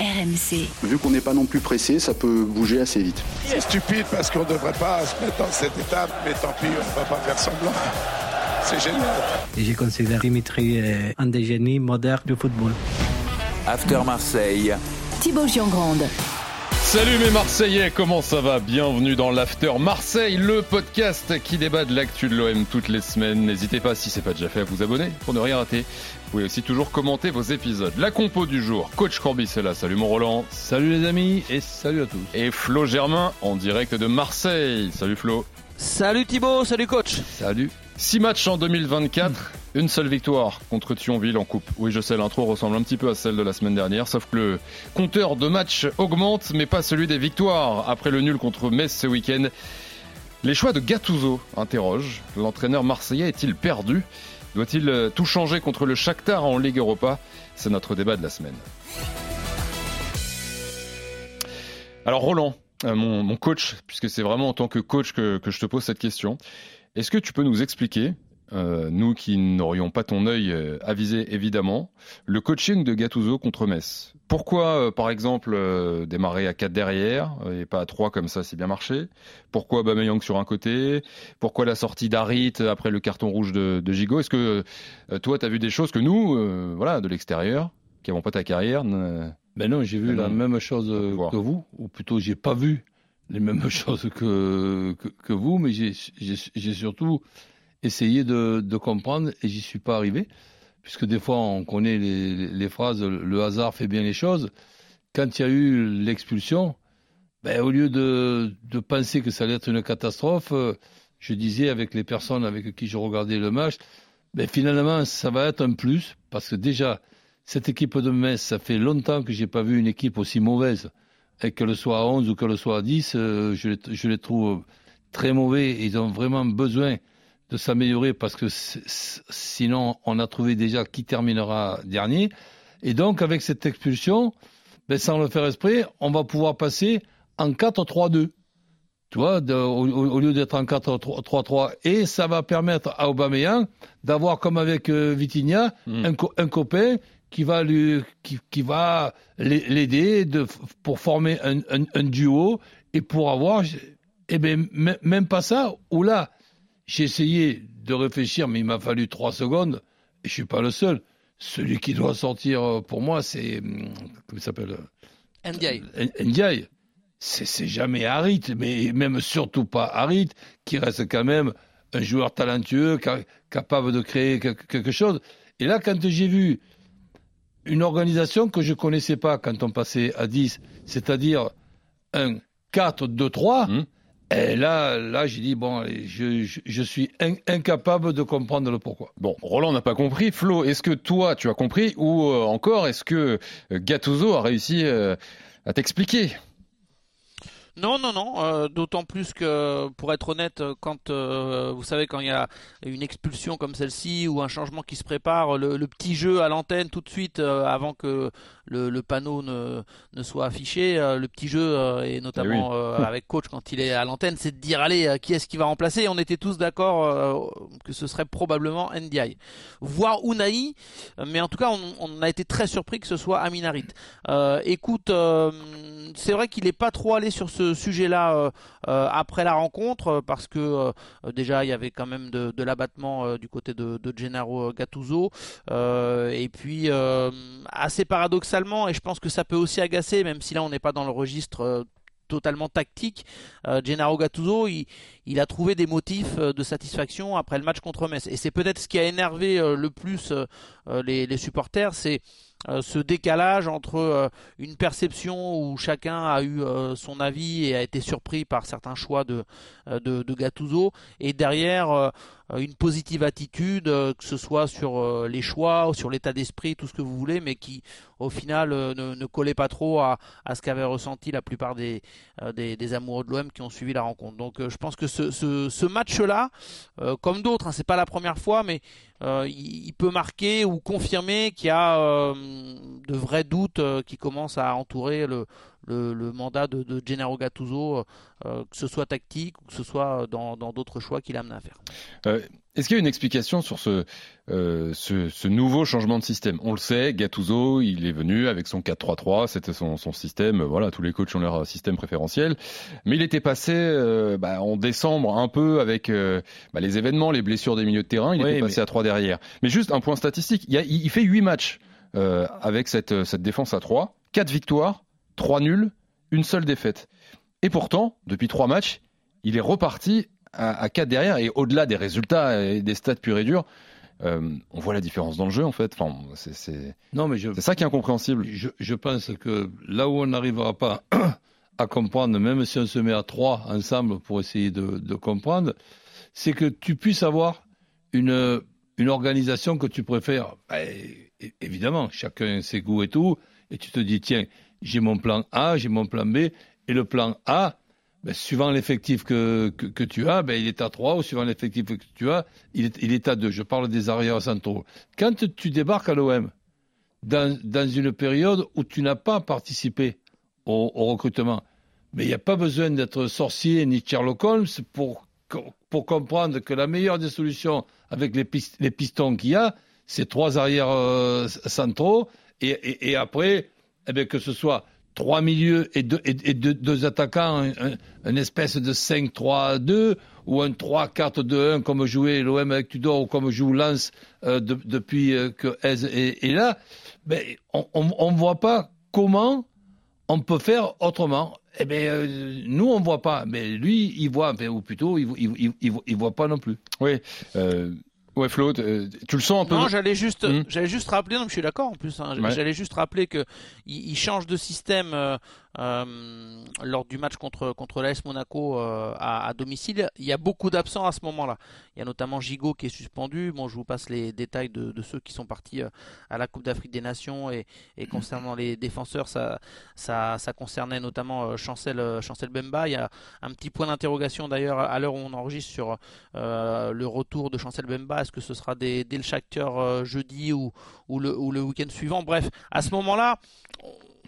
RMC. Vu qu'on n'est pas non plus pressé, ça peut bouger assez vite. C'est stupide parce qu'on ne devrait pas se mettre dans cette étape, mais tant pis, on ne va pas faire semblant. C'est génial. Et je considère Dimitri euh, un des génies modernes du football. After Marseille. Thibaut Giangrande. Salut mes Marseillais, comment ça va? Bienvenue dans l'After Marseille, le podcast qui débat de l'actu de l'OM toutes les semaines. N'hésitez pas, si c'est pas déjà fait, à vous abonner pour ne rien rater. Vous pouvez aussi toujours commenter vos épisodes. La compo du jour, Coach Corbis est là. Salut mon Roland. Salut les amis et salut à tous. Et Flo Germain en direct de Marseille. Salut Flo. Salut Thibaut, salut coach. Salut. 6 matchs en 2024, une seule victoire contre Thionville en coupe. Oui, je sais, l'intro ressemble un petit peu à celle de la semaine dernière, sauf que le compteur de matchs augmente, mais pas celui des victoires. Après le nul contre Metz ce week-end, les choix de Gattuso interrogent. L'entraîneur marseillais est-il perdu? Doit-il tout changer contre le Shakhtar en Ligue Europa? C'est notre débat de la semaine. Alors Roland, euh, mon, coach, puisque c'est vraiment en tant que coach que je te pose cette question. Est-ce que tu peux nous expliquer, euh, nous qui n'aurions pas ton œil euh, avisé évidemment, le coaching de Gattuso contre Metz. Pourquoi, euh, par exemple, démarrer à 4 derrière et pas à 3 comme ça, c'est bien marché? Pourquoi Bameyang sur un côté? Pourquoi la sortie d'Arit après le carton rouge de, de Gigot? Est-ce que toi, tu as vu des choses que nous, voilà, de l'extérieur, qui n'avons pas ta carrière Ben non, j'ai vu la même chose que vous, ou plutôt j'ai pas vu les mêmes choses que, que, que vous, mais j'ai surtout essayé de, comprendre et j'y suis pas arrivé, puisque des fois on connaît les, phrases le hasard fait bien les choses. Quand il y a eu l'expulsion, ben, au lieu de, penser que ça allait être une catastrophe, je disais avec les personnes avec qui je regardais le match, ben, finalement ça va être un plus, parce que déjà, cette équipe de Metz, ça fait longtemps que j'ai pas vu une équipe aussi mauvaise et que le soit à 11 ou que le soit à 10, euh, je, les, trouve très mauvais. Ils ont vraiment besoin de s'améliorer parce que sinon, on a trouvé déjà qui terminera dernier. Et donc, avec cette expulsion, ben, sans le faire esprit, on va pouvoir passer en 4-3-2. Tu vois, de, au, au, lieu d'être en 4-3-3. Et ça va permettre à Aubameyang d'avoir, comme avec euh, Vitinha, mmh. un, un copain qui va lui, qui, qui va l'aider de, pour former un, un, un, duo et pour avoir, eh ben, même pas ça, ou là, j'ai essayé de réfléchir, mais il m'a fallu trois secondes, et je suis pas le seul. Celui qui doit sortir euh, pour moi, c'est, hum, comment il s'appelle? Ndiaye. Ndiaye. C'est jamais Harit, mais même surtout pas Harit, qui reste quand même un joueur talentueux, capable de créer quelque chose. Et là, quand j'ai vu une organisation que je connaissais pas quand on passait à 10, c'est-à-dire un 4-2-3. Mmh. Et là, là, j'ai dit bon, je, je, je suis in, incapable de comprendre le pourquoi. Bon, Roland n'a pas compris. Flo, est-ce que toi, tu as compris ou euh, encore est-ce que Gattuso a réussi euh, à t'expliquer? Non, non, non. Euh, D'autant plus que, pour être honnête, quand euh, vous savez quand il y a une expulsion comme celle-ci ou un changement qui se prépare, le, le petit jeu à l'antenne tout de suite euh, avant que le, le, panneau ne, ne soit affiché, euh, le petit jeu et notamment oui. avec coach quand il est à l'antenne, c'est de dire allez qui est-ce qui va remplacer? On était tous d'accord que ce serait probablement NDI, voire Unai, mais en tout cas on, on, a été très surpris que ce soit Aminarit. écoute, c'est vrai qu'il n'est pas trop allé sur ce sujet-là euh, euh, après la rencontre parce que euh, déjà il y avait quand même de, de l'abattement du côté de, de Gennaro Gattuso et puis assez et je pense que ça peut aussi agacer même si là on n'est pas dans le registre totalement tactique. Euh, Gennaro Gattuso, il, a trouvé des motifs de satisfaction après le match contre Metz. Et c'est peut-être ce qui a énervé euh, le plus euh, les, les, supporters, c'est ce décalage entre une perception où chacun a eu son avis et a été surpris par certains choix de, de, de Gattuso, et derrière une positive attitude, que ce soit sur les choix, sur l'état d'esprit, tout ce que vous voulez, mais qui au final ne, collait pas trop à, ce qu'avaient ressenti la plupart des, des, amoureux de l'OM qui ont suivi la rencontre. Donc je pense que ce, ce, match-là, comme d'autres, hein, c'est pas la première fois, mais euh, il, peut marquer ou confirmer qu'il y a euh, de vrais doutes euh, qui commencent à entourer le, le, mandat de, de, Gennaro Gattuso, que ce soit tactique ou que ce soit dans d'autres choix qu'il amène à faire. Est-ce qu'il y a une explication sur ce, ce, nouveau changement de système? On le sait, Gattuso, il est venu avec son 4-3-3, c'était son, son, système, voilà, tous les coachs ont leur système préférentiel, mais il était passé bah, en décembre un peu avec bah, les événements, les blessures des milieux de terrain, il était passé à 3 derrière. Mais juste un point statistique, il, il fait 8 matchs euh, avec cette, cette défense à 3. 4 victoires, 3 nuls, une seule défaite. Et pourtant, depuis 3 matchs, il est reparti à, à 4 derrière. Et au-delà des résultats et des stats purs et durs, euh, on voit la différence dans le jeu en fait. Enfin, c'est ça qui est incompréhensible. Je, je, pense que là où on n'arrivera pas à comprendre, même si on se met à trois ensemble pour essayer de, de comprendre, c'est que tu puisses avoir une une organisation que tu préfères. Ben, évidemment, chacun ses goûts et tout, et tu te dis, tiens, j'ai mon plan A, j'ai mon plan B, et le plan A, ben, suivant l'effectif que, que, tu as, ben, il est à 3, ou suivant l'effectif que tu as, il est, il est à 2. Je parle des arrières centraux. Quand tu débarques à l'OM, dans, dans une période où tu n'as pas participé au, recrutement, mais il n'y a pas besoin d'être sorcier ni Sherlock Holmes pour, pour comprendre que la meilleure des solutions avec les, les pistons qu'il y a, ces trois arrières euh, centraux, et, après, eh bien, que ce soit trois milieux et deux, et, deux, attaquants, une espèce de 5-3-2 ou un 3-4-2-1 comme jouait l'OM avec Tudor ou comme joue Lens euh, depuis euh, que Hez est, là, ben, on ne voit pas comment on peut faire autrement. Eh bien, nous, on ne voit pas. Mais lui, il voit, ou plutôt, il ne voit, pas non plus. Oui. Ouais, Flo, euh, tu le sens un peu Non, j'allais juste, hmm. j'allais juste rappeler. Non, je suis d'accord en plus. Hein, j'allais juste rappeler que il, change de système euh, lors du match contre contre l'AS Monaco euh, à, à, domicile. Il y a beaucoup d'absents à ce moment-là. Il y a notamment Gigot qui est suspendu. Bon, je vous passe les détails de, de ceux qui sont partis euh, à la Coupe d'Afrique des Nations et, et, concernant les défenseurs, ça ça, ça concernait notamment Chancel Chancel Bemba. Il y a un petit point d'interrogation d'ailleurs à l'heure où on enregistre sur le retour de Chancel Bemba. Est-ce que ce sera dès, dès le Shakhtar jeudi ou ou le ou le week-end suivant? Bref, à ce moment-là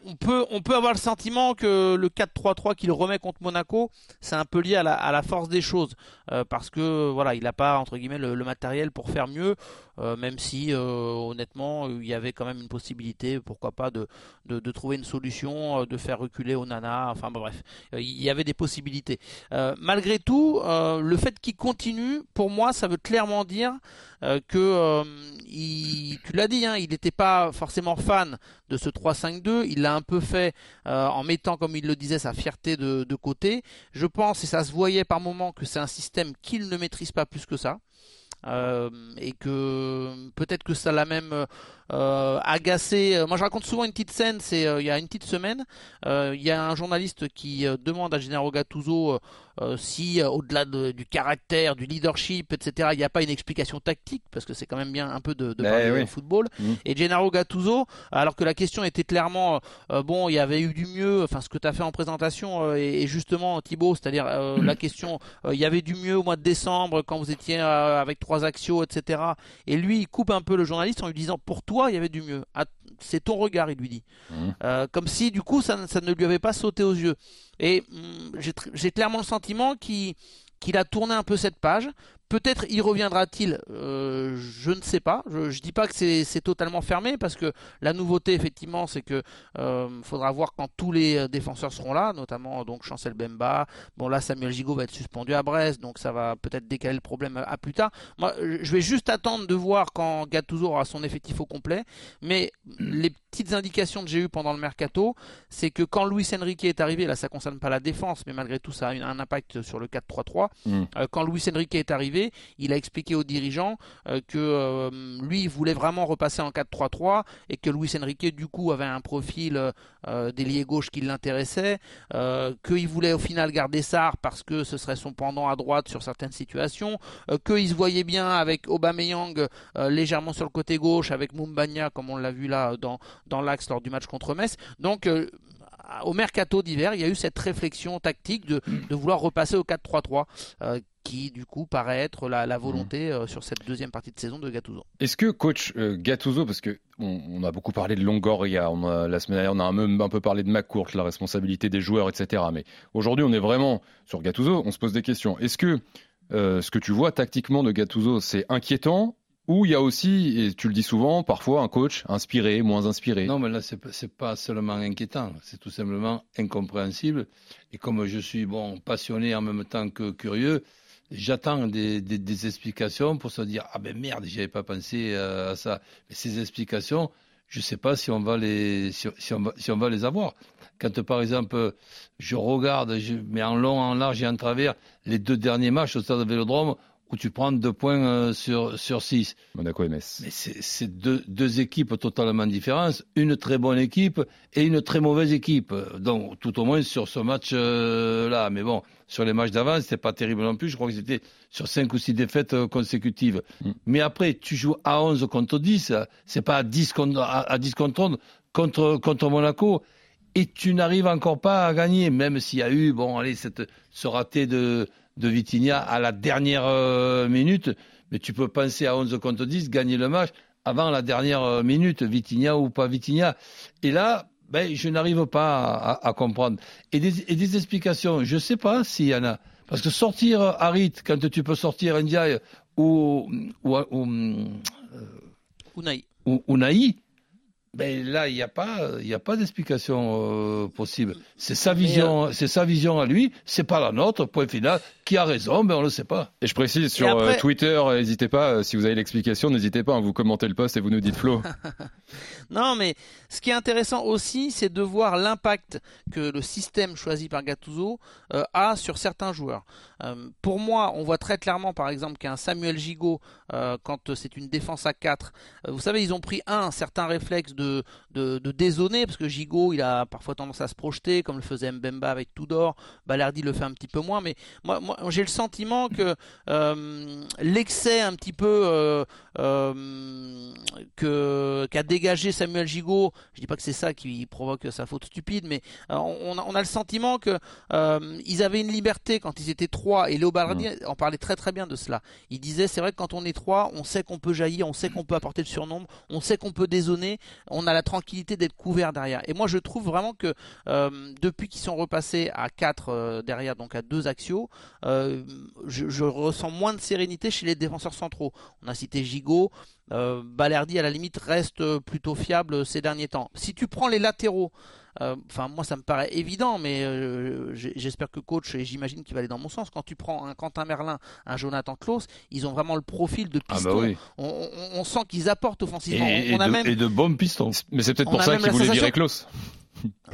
on peut, on peut avoir le sentiment que le 4-3-3 qu'il remet contre Monaco, c'est un peu lié à la, à la force des choses, euh, parce que voilà, il n'a pas entre guillemets le, matériel pour faire mieux, euh, même si euh, honnêtement il y avait quand même une possibilité, pourquoi pas de, de, trouver une solution, de faire reculer Onana, enfin bref, il y avait des possibilités. malgré tout, le fait qu'il continue, pour moi, ça veut clairement dire que il, tu l'as dit, hein, il n'était pas forcément fan de ce 3-5-2, il l'a un peu fait euh, en mettant, comme il le disait, sa fierté de, de côté. Je pense, et ça se voyait par moments, que c'est un système qu'il ne maîtrise pas plus que ça. Euh, et que peut-être que ça l'a même euh, agacé. Moi, je raconte souvent une petite scène. C'est il y a une petite semaine, il y a un journaliste qui demande à Gennaro Gattuso euh, si euh, au-delà du caractère, du leadership, etc., il n'y a pas une explication tactique, parce que c'est quand même bien un peu de, de ben football. Mmh. Et Gennaro Gattuso, alors que la question était clairement, euh, bon, il y avait eu du mieux, enfin ce que tu as fait en présentation, et, justement Thibaut, c'est-à-dire la question, il y avait du mieux au mois de décembre quand vous étiez avec trois axios, etc. Et lui, il coupe un peu le journaliste en lui disant, pour toi, il y avait du mieux. C'est ton regard, il lui dit. Mmh. comme si du coup, ça, ça ne lui avait pas sauté aux yeux. Et mm, j'ai clairement le sentiment qu'il a tourné un peu cette page. Peut-être y reviendra-t-il, euh, je ne sais pas. Je, ne dis pas que c'est totalement fermé parce que la nouveauté effectivement, c'est que euh, faudra voir quand tous les euh, défenseurs seront là, notamment donc Chancel Bemba. Bon là, Samuel Gigot va être suspendu à Brest, donc ça va peut-être décaler le problème à, plus tard. Moi, je vais juste attendre de voir quand Gattuso aura son effectif au complet. Mais les petites indications que j'ai eues pendant le mercato, c'est que quand Luis Enrique est arrivé, là ça concerne pas la défense, mais malgré tout ça a un impact sur le 4-3-3. Mm. quand Luis Enrique est arrivé il a expliqué aux dirigeants euh, que euh, lui, voulait vraiment repasser en 4-3-3 et que Luis Enrique, du coup, avait un profil euh, d'ailier gauche qui l'intéressait, qu'il voulait au final garder Sarr parce que ce serait son pendant à droite sur certaines situations, qu'il se voyait bien avec Aubameyang légèrement sur le côté gauche, avec Mumbagna, comme on l'a vu là dans, l'axe lors du match contre Metz. Donc, au mercato d'hiver, il y a eu cette réflexion tactique de vouloir repasser au 4-3-3 qui du coup paraît être la, volonté mmh. sur cette deuxième partie de saison de Gattuso. Est-ce que coach Gattuso, parce que on, a beaucoup parlé de Longoria, on a, la semaine dernière on a même un peu parlé de McCourt, la responsabilité des joueurs, etc. Mais aujourd'hui on est vraiment sur Gattuso, on se pose des questions. Est-ce que ce que tu vois tactiquement de Gattuso, c'est inquiétant ou il y a aussi, et tu le dis souvent, parfois un coach inspiré, moins inspiré? Non, mais là, c'est n'est pas seulement inquiétant, c'est tout simplement incompréhensible. Et comme je suis bon passionné en même temps que curieux, j'attends des, des, explications pour se dire ah ben merde, j'avais pas pensé euh, à ça. Mais ces explications, je sais pas si on va les si, on, va, si on va les avoir. Quand par exemple je regarde, je mets en long, en large et en travers les deux derniers matchs au stade de Vélodrome où tu prends deux points euh, sur, sur six. Monaco et Metz. Mais c'est deux, deux équipes totalement différentes, une très bonne équipe et une très mauvaise équipe. Donc, tout au moins sur ce match-là. Euh, Mais bon, sur les matchs d'avant, c'était pas terrible non plus. Je crois que c'était sur cinq ou six défaites euh, consécutives. Mm. Mais après, tu joues à 11 contre 10, c'est pas à 10 contre, à, 10 contre 11 contre, contre Monaco. Et tu n'arrives encore pas à gagner, même s'il y a eu, bon, allez, cette, ce raté de, de Vitinha à la dernière euh, minute, mais tu peux penser à 11 contre 10, gagner le match avant la dernière euh, minute, Vitinha ou pas Vitinha. Et là, ben, je n'arrive pas à, comprendre. Et des, explications, je ne sais pas s'il y en a. Parce que sortir Harit quand tu peux sortir Ndiaye ou, ou, ou, ou, ou Naï, ben là, il n'y a pas, il a pas d'explication euh, possible. C'est sa vision, euh, c'est sa vision à lui. C'est pas la nôtre. Point final. Qui a raison Ben on le sait pas. Et je précise sur euh, Twitter, n'hésitez pas. Si vous avez l'explication, n'hésitez pas. à vous commenter le post et vous nous dites Flo. non, mais ce qui est intéressant aussi, c'est de voir l'impact que le système choisi par Gattuso a sur certains joueurs. pour moi, on voit très clairement, par exemple, qu'un Samuel Gigot, quand c'est une défense à 4, vous savez, ils ont pris un certain réflexe de de, de, dézoner, parce que Gigot, il a parfois tendance à se projeter, comme le faisait Mbemba avec Tudor. Balardi le fait un petit peu moins, mais moi, moi j'ai le sentiment que euh, l'excès un petit peu euh, euh, que qu'a dégagé Samuel Gigot, je dis pas que c'est ça qui provoque sa faute stupide, mais on a, on, a, le sentiment que ils avaient une liberté quand ils étaient trois, et Léo Balardi en parlait très très bien de cela. Il disait, c'est vrai que quand on est trois, on sait qu'on peut jaillir, on sait qu'on peut apporter le surnombre, on sait qu'on peut dézoner, on a la tranquillité d'être couvert derrière. Et moi, je trouve vraiment que euh, depuis qu'ils sont repassés à 4 euh, derrière, donc à deux axiaux, euh, je, ressens moins de sérénité chez les défenseurs centraux. On a cité Gigot. Balerdi à la limite reste plutôt fiable ces derniers temps. Si tu prends les latéraux, euh, enfin, moi, ça me paraît évident, mais euh, j'espère que coach, et j'imagine qu'il va aller dans mon sens. Quand tu prends un Quentin Merlin, un Jonathan Klaus, ils ont vraiment le profil de ah, bah piston. on, sent qu'ils apportent offensivement. Et, de, bons pistons. Mais c'est peut-être pour ça qu'ils voulaient virer Klaus.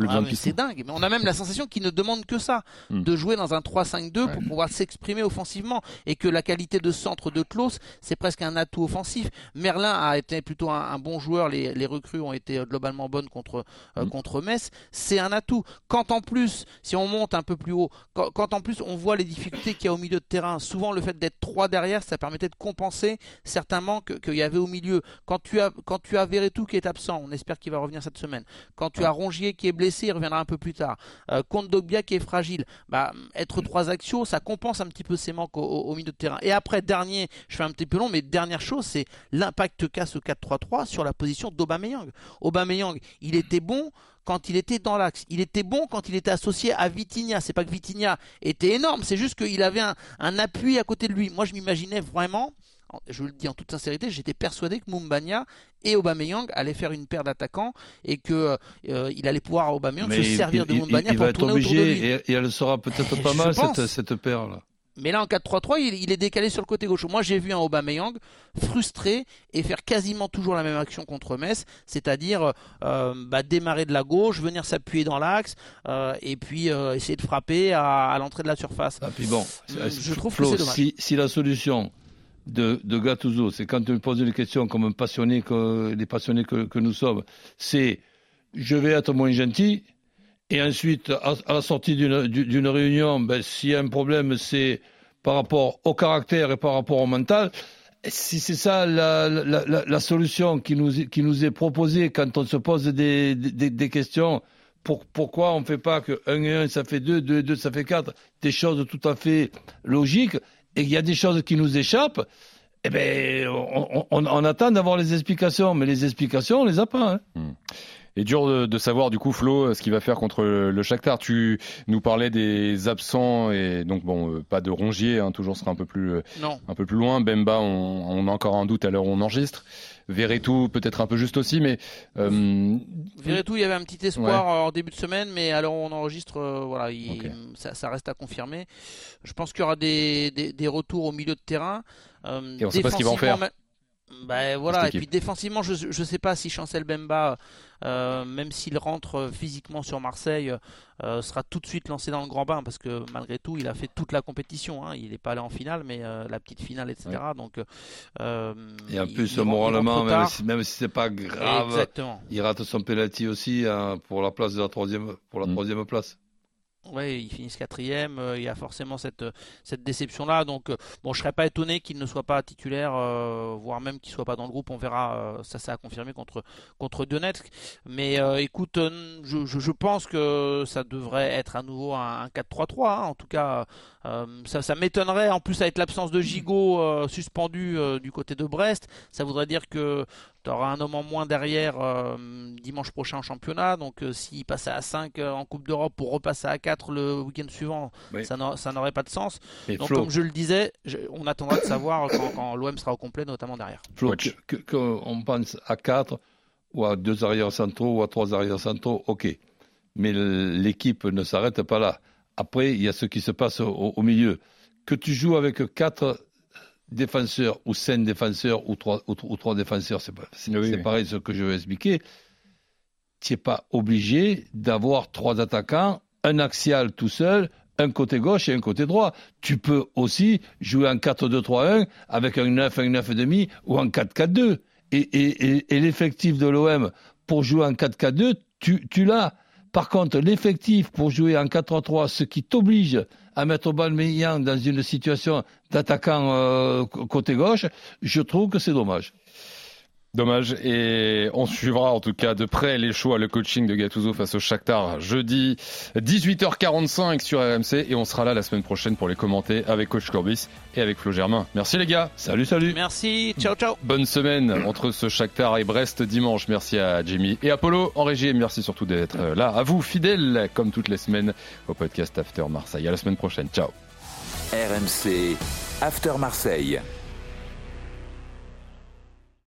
Ah, c'est dingue. Mais on a même la sensation qu'il ne demande que ça, hmm. de jouer dans un 3-5-2 pour pouvoir s'exprimer offensivement et que la qualité de centre de Klaus, c'est presque un atout offensif. Merlin a été plutôt un, bon joueur. Les, recrues ont été euh, globalement bonnes contre euh, hmm. contre Metz. C'est un atout. Quand en plus, si on monte un peu plus haut, quand, en plus on voit les difficultés qu'il y a au milieu de terrain, souvent le fait d'être trois derrière, ça permettait de compenser certains manques qu'il y avait au milieu. Quand tu as quand tu as Verretou qui est absent, on espère qu'il va revenir cette semaine. Quand tu as Rongier qui est blessé, il reviendra un peu plus tard. Euh, Dogbia qui est fragile. Bah, être trois axios, ça compense un petit peu ses manques au, milieu de terrain. Et après, dernier, je fais un petit peu long, mais dernière chose, c'est l'impact qu'a ce 4-3-3 sur la position d'Aubameyang. Aubameyang, il était bon quand il était dans l'axe. Il était bon quand il était associé à Vitinha. C'est pas que Vitinha était énorme, c'est juste qu'il avait un, appui à côté de lui. Moi, je m'imaginais vraiment je le dis en toute sincérité, j'étais persuadé que Mumbania et Aubameyang allaient faire une paire d'attaquants et que euh, il allait pouvoir Aubameyang se servir de Mumbania pour tourner autour de lui. Et, elle sera peut-être pas mal cette, cette, paire là. Mais là, en 4-3-3, il, est décalé sur le côté gauche. Moi, j'ai vu un Aubameyang frustré et faire quasiment toujours la même action contre Metz, c'est-à-dire euh, bah, démarrer de la gauche, venir s'appuyer dans l'axe euh, et puis essayer de frapper à, l'entrée de la surface. Ah, puis bon, je trouve que c'est dommage. Si, si la solution de, de Gattuso, c'est quand tu me poses une question comme un passionné, que, les passionnés que, nous sommes, c'est je vais être moins gentil, et ensuite, à, la sortie d'une réunion, ben, s'il y a un problème, c'est par rapport au caractère et par rapport au mental. Si c'est ça la, la, la, solution qui nous, qui nous est proposée quand on se pose des, des, des questions, pour, pourquoi on ne fait pas que 1 et 1 ça fait 2, 2 et 2 ça fait 4, des choses tout à fait logiques et il y a des choses qui nous échappent, eh ben, on, attend d'avoir les explications, mais les explications, on les a pas. Hein. Hmm. Et dur de, savoir du coup Flo ce qu'il va faire contre le, Shakhtar. Tu nous parlais des absents et donc bon euh, pas de Rongier, hein, toujours sera un peu plus euh, un peu plus loin. Bemba, on, a encore un doute à l'heure où on enregistre. Verretou peut-être un peu juste aussi, mais euh... Verretou, il y avait un petit espoir en début de semaine, mais alors on enregistre, euh, voilà, ça, reste à confirmer. Je pense qu'il y aura des, des, retours au milieu de terrain. et on ne sait pas ce qu'il va en faire. Ben voilà, et puis défensivement, je ne sais pas si Chancel Bemba, euh, même s'il rentre physiquement sur Marseille, euh, sera tout de suite lancé dans le grand bain parce que malgré tout, il a fait toute la compétition. Hein. Il n'est pas allé en finale, mais euh, la petite finale, etc. Donc, et en plus, moralement, même si, même si c'est pas grave, il rate son penalty aussi hein, pour la place de la troisième, pour la mm. troisième place. Ouais, ils finissent quatrième. Euh, il y a forcément cette, cette déception-là. Donc, euh, bon, je serais pas étonné qu'il ne soit pas titulaire, euh, voire même qu'il soit pas dans le groupe. On verra. ça, ça a confirmé contre contre Donetsk. Mais écoute, je, je, pense que ça devrait être à nouveau un, 4-3-3. Hein. En tout cas, ça, ça m'étonnerait. En plus, avec l'absence de Gigot suspendu du côté de Brest, ça voudrait dire que tu auras un homme en moins derrière euh, dimanche prochain en championnat. Donc euh, s'il passait à 5 euh, en Coupe d'Europe pour repasser à 4 le week-end suivant, ça n'aurait pas de sens. Donc comme je le disais, on attendra de savoir quand, l'OM sera au complet, notamment derrière. Flo, qu'on pense à 4 ou à 2 arrières centraux ou à 3 arrières centraux, ok. Mais l'équipe ne s'arrête pas là. Après, il y a ce qui se passe au, au milieu. Que tu joues avec 4 défenseurs ou cinq défenseurs ou trois, ou, trois défenseurs, c'est pareil ce que je vais expliquer. Tu n'es pas obligé d'avoir trois attaquants, un axial tout seul, un côté gauche et un côté droit. Tu peux aussi jouer en 4-2-3-1 avec un 9, un 9,5 ou en 4-4-2. Et, et, et, l'effectif de l'OM pour jouer en 4-4-2, tu, tu l'as. Par contre, l'effectif pour jouer en 4-3-3, ce qui t'oblige à mettre Aubameyang dans une situation d'attaquant euh, côté gauche, je trouve que c'est dommage. Dommage. Et on suivra en tout cas de près les choix, le coaching de Gattuso face au Shakhtar jeudi 18h45 sur RMC et on sera là la semaine prochaine pour les commenter avec coach Corbis et avec Flo Germain. Merci les gars. Salut, salut. Merci. Ciao, ciao. Bonne semaine entre ce Shakhtar et Brest dimanche. Merci à Jimmy et Apollo en régie et merci surtout d'être là. À vous, fidèles, comme toutes les semaines au podcast After Marseille. À la semaine prochaine. Ciao. RMC After Marseille.